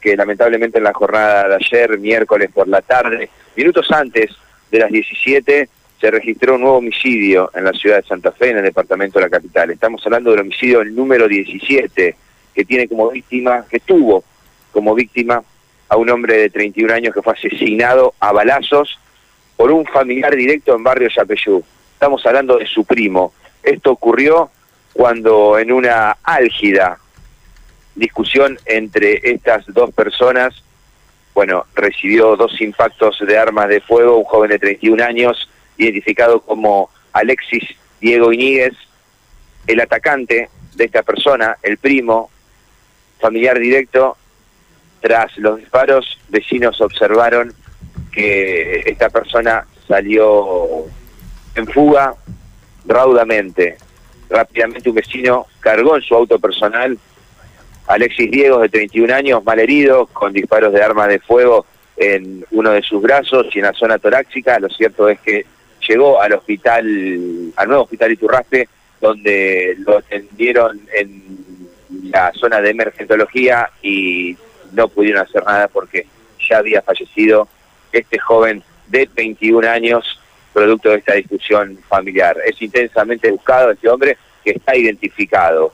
porque lamentablemente en la jornada de ayer, miércoles por la tarde, minutos antes de las 17, se registró un nuevo homicidio en la ciudad de Santa Fe, en el departamento de la capital. Estamos hablando del homicidio número 17, que tiene como víctima, que tuvo como víctima a un hombre de 31 años que fue asesinado a balazos por un familiar directo en barrio Yapeyú. Estamos hablando de su primo. Esto ocurrió cuando en una álgida discusión entre estas dos personas, bueno, recibió dos impactos de armas de fuego, un joven de 31 años, identificado como Alexis Diego Iníguez, el atacante de esta persona, el primo, familiar directo, tras los disparos, vecinos observaron que esta persona salió en fuga raudamente. Rápidamente un vecino cargó en su auto personal Alexis Diego, de 31 años, mal herido, con disparos de arma de fuego en uno de sus brazos y en la zona torácica. Lo cierto es que llegó al hospital, al nuevo hospital Iturraspe, donde lo atendieron en la zona de emergentología y no pudieron hacer nada porque ya había fallecido este joven de 21 años, producto de esta discusión familiar. Es intensamente buscado este hombre que está identificado